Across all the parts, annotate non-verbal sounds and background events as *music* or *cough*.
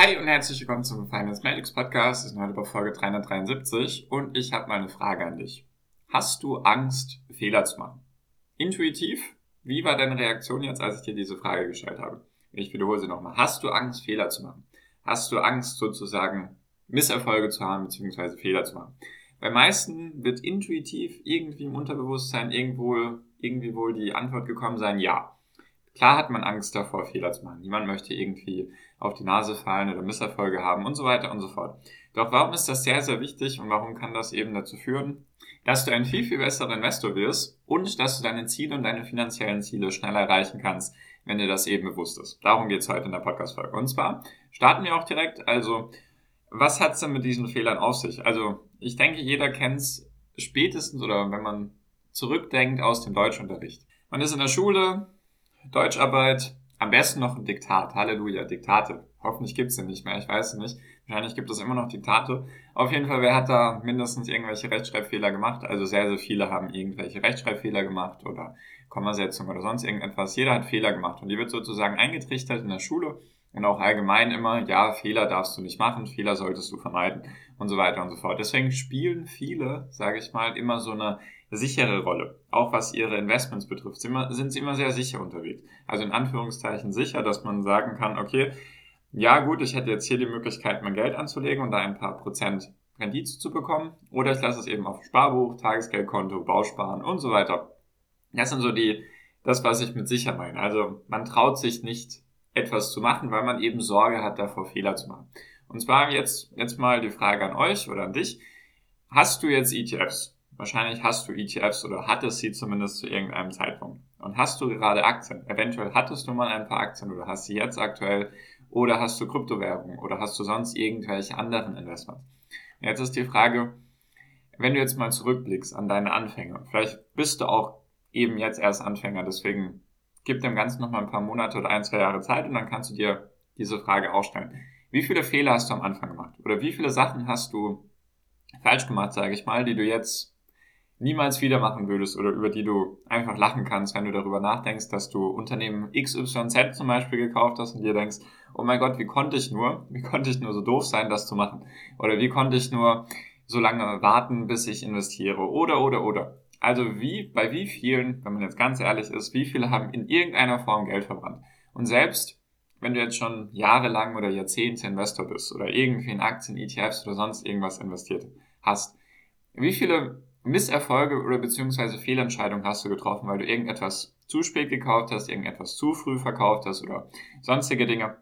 Hi und herzlich willkommen zum Finance Magics Podcast. Wir sind heute bei Folge 373 und ich habe mal eine Frage an dich. Hast du Angst, Fehler zu machen? Intuitiv, wie war deine Reaktion jetzt, als ich dir diese Frage gestellt habe? Ich wiederhole sie nochmal. Hast du Angst, Fehler zu machen? Hast du Angst, sozusagen Misserfolge zu haben, beziehungsweise Fehler zu machen? Bei meisten wird intuitiv irgendwie im Unterbewusstsein irgendwo, irgendwie wohl die Antwort gekommen sein, ja. Klar hat man Angst davor, Fehler zu machen. Niemand möchte irgendwie auf die Nase fallen oder Misserfolge haben und so weiter und so fort. Doch warum ist das sehr, sehr wichtig und warum kann das eben dazu führen, dass du ein viel, viel besserer Investor wirst und dass du deine Ziele und deine finanziellen Ziele schneller erreichen kannst, wenn dir das eben bewusst ist. Darum geht es heute in der Podcast-Folge. Und zwar starten wir auch direkt. Also, was hat es denn mit diesen Fehlern auf sich? Also, ich denke, jeder kennt es spätestens oder wenn man zurückdenkt aus dem Deutschunterricht. Man ist in der Schule, Deutscharbeit, am besten noch ein Diktat. Halleluja, Diktate. Hoffentlich gibt's den nicht mehr, ich weiß es nicht. Wahrscheinlich gibt es immer noch Diktate. Auf jeden Fall, wer hat da mindestens irgendwelche Rechtschreibfehler gemacht? Also sehr, sehr viele haben irgendwelche Rechtschreibfehler gemacht oder Kommasetzung oder sonst irgendetwas. Jeder hat Fehler gemacht und die wird sozusagen eingetrichtert in der Schule und auch allgemein immer, ja, Fehler darfst du nicht machen, Fehler solltest du vermeiden und so weiter und so fort. Deswegen spielen viele, sage ich mal, immer so eine sichere Rolle. Auch was ihre Investments betrifft, sind sie immer sehr sicher unterwegs. Also in Anführungszeichen sicher, dass man sagen kann, okay, ja gut, ich hätte jetzt hier die Möglichkeit, mein Geld anzulegen und da ein paar Prozent Rendite zu bekommen. Oder ich lasse es eben auf Sparbuch, Tagesgeldkonto, Bausparen und so weiter. Das sind so die, das, was ich mit sicher meine. Also man traut sich nicht, etwas zu machen, weil man eben Sorge hat, davor Fehler zu machen. Und zwar jetzt, jetzt mal die Frage an euch oder an dich. Hast du jetzt ETFs? Wahrscheinlich hast du ETFs oder hattest sie zumindest zu irgendeinem Zeitpunkt. Und hast du gerade Aktien? Eventuell hattest du mal ein paar Aktien oder hast sie jetzt aktuell oder hast du Kryptowährungen oder hast du sonst irgendwelche anderen Investments? Jetzt ist die Frage, wenn du jetzt mal zurückblickst an deine Anfänge, vielleicht bist du auch eben jetzt erst Anfänger, deswegen gib dem Ganzen noch mal ein paar Monate oder ein, zwei Jahre Zeit und dann kannst du dir diese Frage auch stellen. Wie viele Fehler hast du am Anfang gemacht? Oder wie viele Sachen hast du falsch gemacht, sage ich mal, die du jetzt niemals wieder machen würdest oder über die du einfach lachen kannst, wenn du darüber nachdenkst, dass du Unternehmen XYZ zum Beispiel gekauft hast und dir denkst, oh mein Gott, wie konnte ich nur, *laughs* wie konnte ich nur so doof sein, das zu machen? Oder wie konnte ich nur so lange warten, bis ich investiere? Oder, oder, oder. Also wie, bei wie vielen, wenn man jetzt ganz ehrlich ist, wie viele haben in irgendeiner Form Geld verbrannt? Und selbst wenn du jetzt schon jahrelang oder Jahrzehnte Investor bist oder irgendwie in Aktien, ETFs oder sonst irgendwas investiert hast, wie viele Misserfolge oder beziehungsweise Fehlentscheidungen hast du getroffen, weil du irgendetwas zu spät gekauft hast, irgendetwas zu früh verkauft hast oder sonstige Dinge.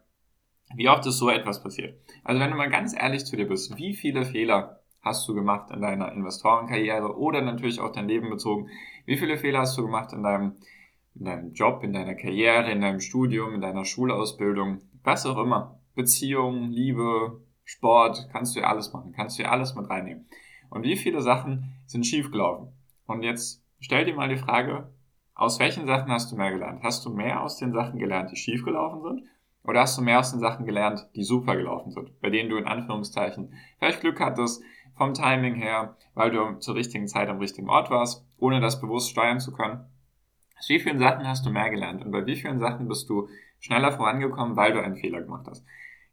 Wie oft ist so etwas passiert? Also wenn du mal ganz ehrlich zu dir bist, wie viele Fehler hast du gemacht in deiner Investorenkarriere oder natürlich auch dein Leben bezogen? Wie viele Fehler hast du gemacht in deinem, in deinem Job, in deiner Karriere, in deinem Studium, in deiner Schulausbildung, was auch immer? Beziehung, Liebe, Sport, kannst du ja alles machen, kannst du ja alles mit reinnehmen. Und wie viele Sachen sind schiefgelaufen? Und jetzt stell dir mal die Frage, aus welchen Sachen hast du mehr gelernt? Hast du mehr aus den Sachen gelernt, die schiefgelaufen sind? Oder hast du mehr aus den Sachen gelernt, die super gelaufen sind, bei denen du in Anführungszeichen vielleicht Glück hattest, vom Timing her, weil du zur richtigen Zeit am richtigen Ort warst, ohne das bewusst steuern zu können? Aus wie vielen Sachen hast du mehr gelernt und bei wie vielen Sachen bist du schneller vorangekommen, weil du einen Fehler gemacht hast?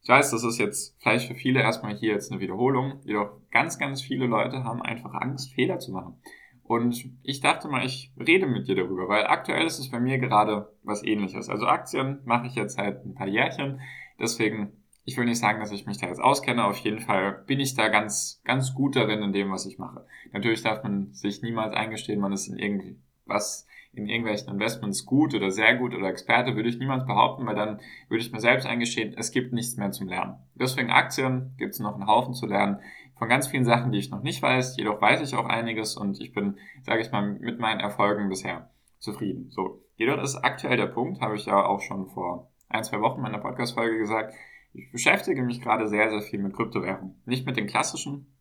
Ich weiß, das ist jetzt vielleicht für viele erstmal hier jetzt eine Wiederholung, jedoch ganz, ganz viele Leute haben einfach Angst, Fehler zu machen. Und ich dachte mal, ich rede mit dir darüber, weil aktuell ist es bei mir gerade was ähnliches. Also Aktien mache ich jetzt seit ein paar Jährchen, deswegen ich will nicht sagen, dass ich mich da jetzt auskenne. Auf jeden Fall bin ich da ganz, ganz gut darin in dem, was ich mache. Natürlich darf man sich niemals eingestehen, man ist in irgendwie was in irgendwelchen Investments gut oder sehr gut oder Experte, würde ich niemals behaupten, weil dann würde ich mir selbst eingestehen, es gibt nichts mehr zum Lernen. Deswegen Aktien gibt es noch einen Haufen zu lernen von ganz vielen Sachen, die ich noch nicht weiß. Jedoch weiß ich auch einiges und ich bin, sage ich mal, mit meinen Erfolgen bisher zufrieden. So, jedoch ist aktuell der Punkt, habe ich ja auch schon vor ein, zwei Wochen in meiner Podcast-Folge gesagt, Ich beschäftige mich gerade sehr, sehr viel mit Kryptowährungen. Nicht mit den klassischen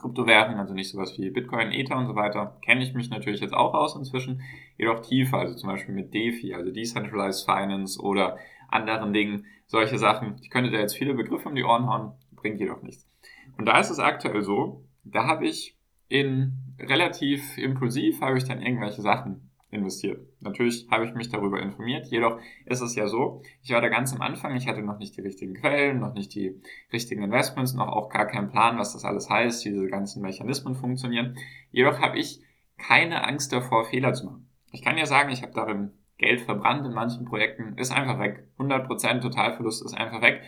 Kryptowährungen, also nicht sowas wie Bitcoin, Ether und so weiter, kenne ich mich natürlich jetzt auch aus inzwischen, jedoch tiefer, also zum Beispiel mit DeFi, also Decentralized Finance oder anderen Dingen, solche Sachen. Ich könnte da jetzt viele Begriffe um die Ohren hauen, bringt jedoch nichts. Und da ist es aktuell so, da habe ich in relativ impulsiv, habe ich dann irgendwelche Sachen investiert. Natürlich habe ich mich darüber informiert, jedoch ist es ja so, ich war da ganz am Anfang, ich hatte noch nicht die richtigen Quellen, noch nicht die richtigen Investments, noch auch gar keinen Plan, was das alles heißt, wie diese ganzen Mechanismen funktionieren. Jedoch habe ich keine Angst davor, Fehler zu machen. Ich kann ja sagen, ich habe darin Geld verbrannt in manchen Projekten, ist einfach weg. 100% Totalverlust ist einfach weg.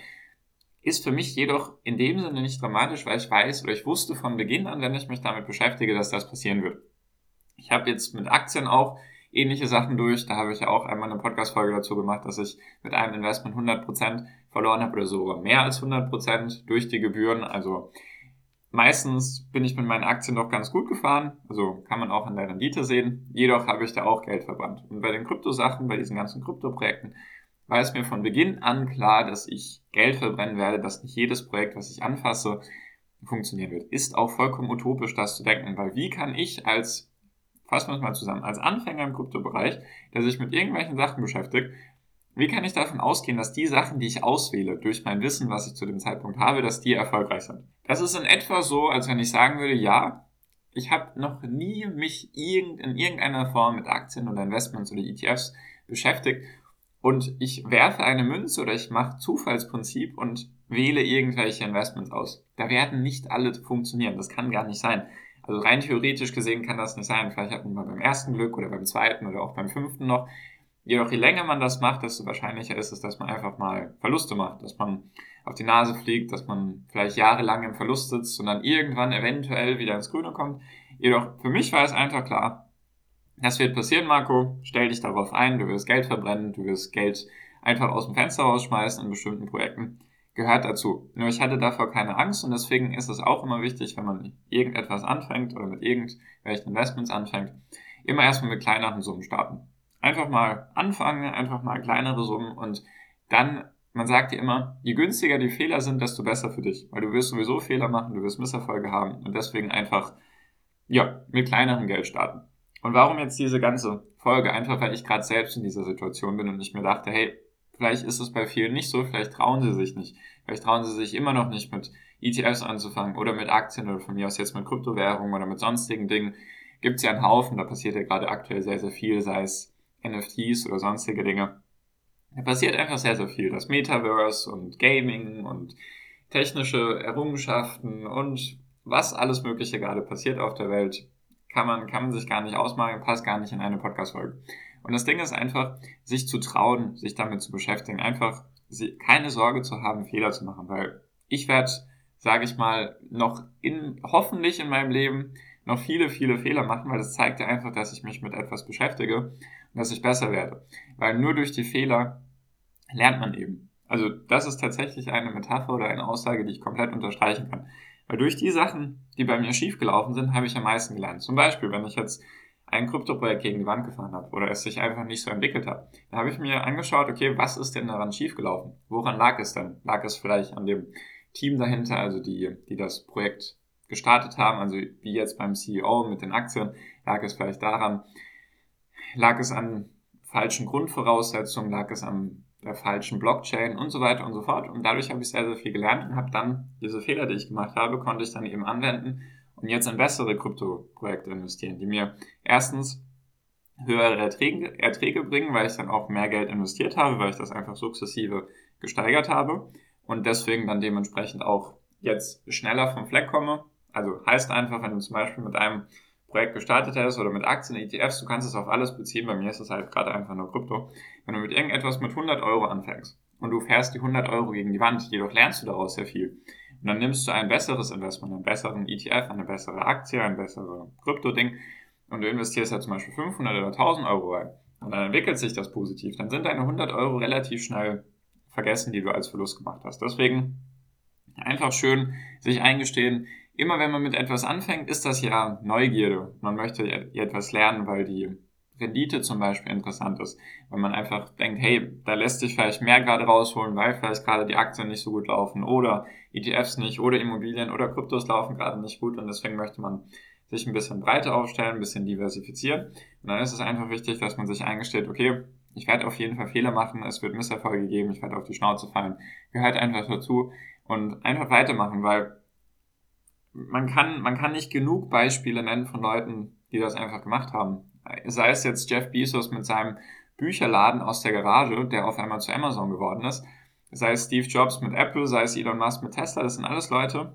Ist für mich jedoch in dem Sinne nicht dramatisch, weil ich weiß oder ich wusste von Beginn an, wenn ich mich damit beschäftige, dass das passieren wird. Ich habe jetzt mit Aktien auch ähnliche Sachen durch. Da habe ich ja auch einmal eine Podcast-Folge dazu gemacht, dass ich mit einem Investment 100% verloren habe oder sogar mehr als 100% durch die Gebühren. Also meistens bin ich mit meinen Aktien doch ganz gut gefahren. Also kann man auch an der Rendite sehen. Jedoch habe ich da auch Geld verbrannt. Und bei den Kryptosachen, bei diesen ganzen Kryptoprojekten, war es mir von Beginn an klar, dass ich Geld verbrennen werde, dass nicht jedes Projekt, was ich anfasse, funktionieren wird. Ist auch vollkommen utopisch, das zu denken, weil wie kann ich als fassen wir es mal zusammen, als Anfänger im Kryptobereich, der sich mit irgendwelchen Sachen beschäftigt, wie kann ich davon ausgehen, dass die Sachen, die ich auswähle, durch mein Wissen, was ich zu dem Zeitpunkt habe, dass die erfolgreich sind? Das ist in etwa so, als wenn ich sagen würde, ja, ich habe noch nie mich in irgendeiner Form mit Aktien oder Investments oder ETFs beschäftigt und ich werfe eine Münze oder ich mache Zufallsprinzip und wähle irgendwelche Investments aus. Da werden nicht alle funktionieren. Das kann gar nicht sein. Also rein theoretisch gesehen kann das nicht sein. Vielleicht hat man beim ersten Glück oder beim zweiten oder auch beim fünften noch. Jedoch je länger man das macht, desto wahrscheinlicher ist es, dass man einfach mal Verluste macht, dass man auf die Nase fliegt, dass man vielleicht jahrelang im Verlust sitzt und dann irgendwann eventuell wieder ins Grüne kommt. Jedoch für mich war es einfach klar, das wird passieren, Marco. Stell dich darauf ein, du wirst Geld verbrennen, du wirst Geld einfach aus dem Fenster rausschmeißen in bestimmten Projekten gehört dazu. Nur ich hatte davor keine Angst und deswegen ist es auch immer wichtig, wenn man irgendetwas anfängt oder mit irgendwelchen Investments anfängt, immer erstmal mit kleineren Summen starten. Einfach mal anfangen, einfach mal kleinere Summen und dann, man sagt dir immer, je günstiger die Fehler sind, desto besser für dich, weil du wirst sowieso Fehler machen, du wirst Misserfolge haben und deswegen einfach, ja, mit kleinerem Geld starten. Und warum jetzt diese ganze Folge? Einfach, weil ich gerade selbst in dieser Situation bin und ich mir dachte, hey, Vielleicht ist es bei vielen nicht so, vielleicht trauen sie sich nicht. Vielleicht trauen sie sich immer noch nicht mit ETFs anzufangen oder mit Aktien oder von mir aus jetzt mit Kryptowährungen oder mit sonstigen Dingen. Gibt es ja einen Haufen, da passiert ja gerade aktuell sehr, sehr viel, sei es NFTs oder sonstige Dinge. Da passiert einfach sehr, sehr viel. Das Metaverse und Gaming und technische Errungenschaften und was alles Mögliche gerade passiert auf der Welt, kann man, kann man sich gar nicht ausmalen, passt gar nicht in eine Podcast-Folge. Und das Ding ist einfach, sich zu trauen, sich damit zu beschäftigen, einfach keine Sorge zu haben, Fehler zu machen, weil ich werde, sage ich mal, noch in, hoffentlich in meinem Leben noch viele, viele Fehler machen, weil das zeigt ja einfach, dass ich mich mit etwas beschäftige und dass ich besser werde. Weil nur durch die Fehler lernt man eben. Also das ist tatsächlich eine Metapher oder eine Aussage, die ich komplett unterstreichen kann. Weil durch die Sachen, die bei mir schiefgelaufen sind, habe ich am meisten gelernt. Zum Beispiel, wenn ich jetzt ein Kryptoprojekt gegen die Wand gefahren habe oder es sich einfach nicht so entwickelt hat. Da habe ich mir angeschaut, okay, was ist denn daran schiefgelaufen? Woran lag es denn? Lag es vielleicht an dem Team dahinter, also die, die das Projekt gestartet haben, also wie jetzt beim CEO mit den Aktien, lag es vielleicht daran, lag es an falschen Grundvoraussetzungen, lag es an der falschen Blockchain und so weiter und so fort. Und dadurch habe ich sehr, sehr viel gelernt und habe dann diese Fehler, die ich gemacht habe, konnte ich dann eben anwenden und jetzt in bessere Krypto-Projekte investieren, die mir erstens höhere Erträge, Erträge bringen, weil ich dann auch mehr Geld investiert habe, weil ich das einfach sukzessive gesteigert habe und deswegen dann dementsprechend auch jetzt schneller vom Fleck komme. Also heißt einfach, wenn du zum Beispiel mit einem Projekt gestartet hast oder mit Aktien, ETFs, du kannst es auf alles beziehen. Bei mir ist es halt gerade einfach nur Krypto. Wenn du mit irgendetwas mit 100 Euro anfängst und du fährst die 100 Euro gegen die Wand, jedoch lernst du daraus sehr viel. Und dann nimmst du ein besseres Investment, einen besseren ETF, eine bessere Aktie, ein besseres Krypto-Ding und du investierst ja zum Beispiel 500 oder 1000 Euro rein. Und dann entwickelt sich das positiv. Dann sind deine 100 Euro relativ schnell vergessen, die du als Verlust gemacht hast. Deswegen einfach schön sich eingestehen, immer wenn man mit etwas anfängt, ist das ja Neugierde. Man möchte etwas lernen, weil die Rendite zum Beispiel interessant ist. Wenn man einfach denkt, hey, da lässt sich vielleicht mehr gerade rausholen, weil vielleicht gerade die Aktien nicht so gut laufen oder ETFs nicht oder Immobilien oder Kryptos laufen gerade nicht gut und deswegen möchte man sich ein bisschen breiter aufstellen, ein bisschen diversifizieren. Und dann ist es einfach wichtig, dass man sich eingesteht, okay, ich werde auf jeden Fall Fehler machen, es wird Misserfolge geben, ich werde auf die Schnauze fallen. Gehört einfach dazu und einfach weitermachen, weil man kann, man kann nicht genug Beispiele nennen von Leuten, die das einfach gemacht haben. Sei es jetzt Jeff Bezos mit seinem Bücherladen aus der Garage, der auf einmal zu Amazon geworden ist, sei es Steve Jobs mit Apple, sei es Elon Musk mit Tesla, das sind alles Leute,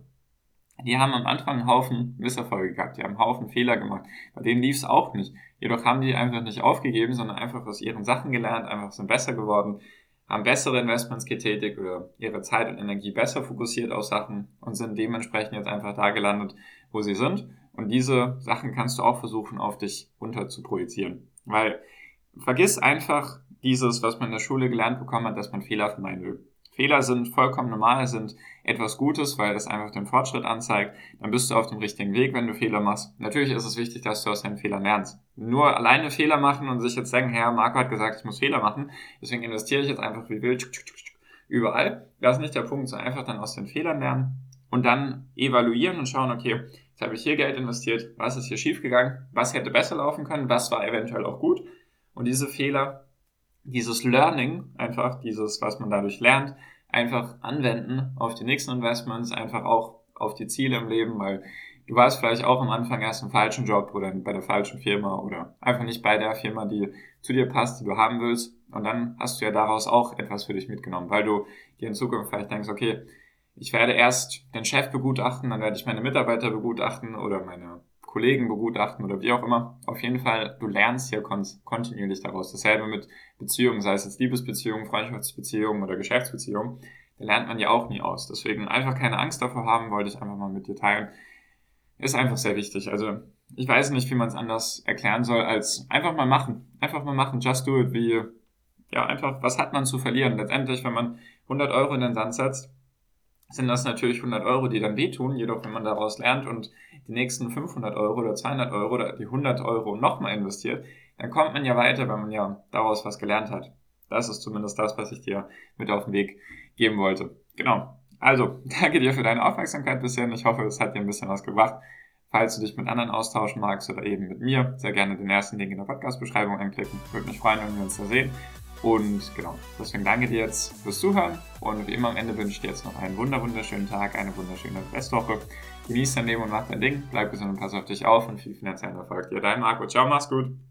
die haben am Anfang einen Haufen Misserfolge gehabt, die haben einen Haufen Fehler gemacht. Bei denen lief es auch nicht. Jedoch haben die einfach nicht aufgegeben, sondern einfach aus ihren Sachen gelernt, einfach sind besser geworden, haben bessere Investments getätigt oder ihre Zeit und Energie besser fokussiert auf Sachen und sind dementsprechend jetzt einfach da gelandet, wo sie sind. Und diese Sachen kannst du auch versuchen, auf dich runter zu projizieren. Weil vergiss einfach dieses, was man in der Schule gelernt bekommen hat, dass man Fehler vermeiden will. Fehler sind vollkommen normal, sind etwas Gutes, weil das einfach den Fortschritt anzeigt. Dann bist du auf dem richtigen Weg, wenn du Fehler machst. Natürlich ist es wichtig, dass du aus deinen Fehlern lernst. Nur alleine Fehler machen und sich jetzt denken, Herr Marco hat gesagt, ich muss Fehler machen, deswegen investiere ich jetzt einfach wie wild überall. Das ist nicht der Punkt, sondern einfach dann aus den Fehlern lernen und dann evaluieren und schauen, okay, jetzt habe ich hier Geld investiert, was ist hier schiefgegangen, was hätte besser laufen können, was war eventuell auch gut. Und diese Fehler dieses Learning, einfach dieses, was man dadurch lernt, einfach anwenden auf die nächsten Investments, einfach auch auf die Ziele im Leben, weil du warst vielleicht auch am Anfang erst im falschen Job oder bei der falschen Firma oder einfach nicht bei der Firma, die zu dir passt, die du haben willst. Und dann hast du ja daraus auch etwas für dich mitgenommen, weil du dir in Zukunft vielleicht denkst, okay, ich werde erst den Chef begutachten, dann werde ich meine Mitarbeiter begutachten oder meine Kollegen begutachten oder wie auch immer. Auf jeden Fall, du lernst hier kontinuierlich daraus. Dasselbe mit Beziehungen, sei es jetzt Liebesbeziehungen, Freundschaftsbeziehungen oder Geschäftsbeziehungen. Da lernt man ja auch nie aus. Deswegen einfach keine Angst davor haben, wollte ich einfach mal mit dir teilen. Ist einfach sehr wichtig. Also ich weiß nicht, wie man es anders erklären soll, als einfach mal machen. Einfach mal machen. Just do it. Wie, ja, einfach, was hat man zu verlieren? Letztendlich, wenn man 100 Euro in den Sand setzt, sind das natürlich 100 Euro, die dann wehtun. Jedoch, wenn man daraus lernt und die nächsten 500 Euro oder 200 Euro oder die 100 Euro nochmal investiert, dann kommt man ja weiter, wenn man ja daraus was gelernt hat. Das ist zumindest das, was ich dir mit auf den Weg geben wollte. Genau. Also, *laughs* danke dir für deine Aufmerksamkeit bisher. Ich hoffe, es hat dir ein bisschen was gebracht. Falls du dich mit anderen austauschen magst oder eben mit mir, sehr gerne den ersten Link in der Podcast-Beschreibung anklicken. Würde mich freuen, wenn wir uns da sehen. Und genau, deswegen danke dir jetzt fürs Zuhören. Und wie immer am Ende wünsche ich dir jetzt noch einen wunderschönen Tag, eine wunderschöne Restwoche. Genieß dein Leben und mach dein Ding. Bleib gesund und pass auf dich auf und viel finanziellen Erfolg dir. Dein Marco. Ciao, mach's gut.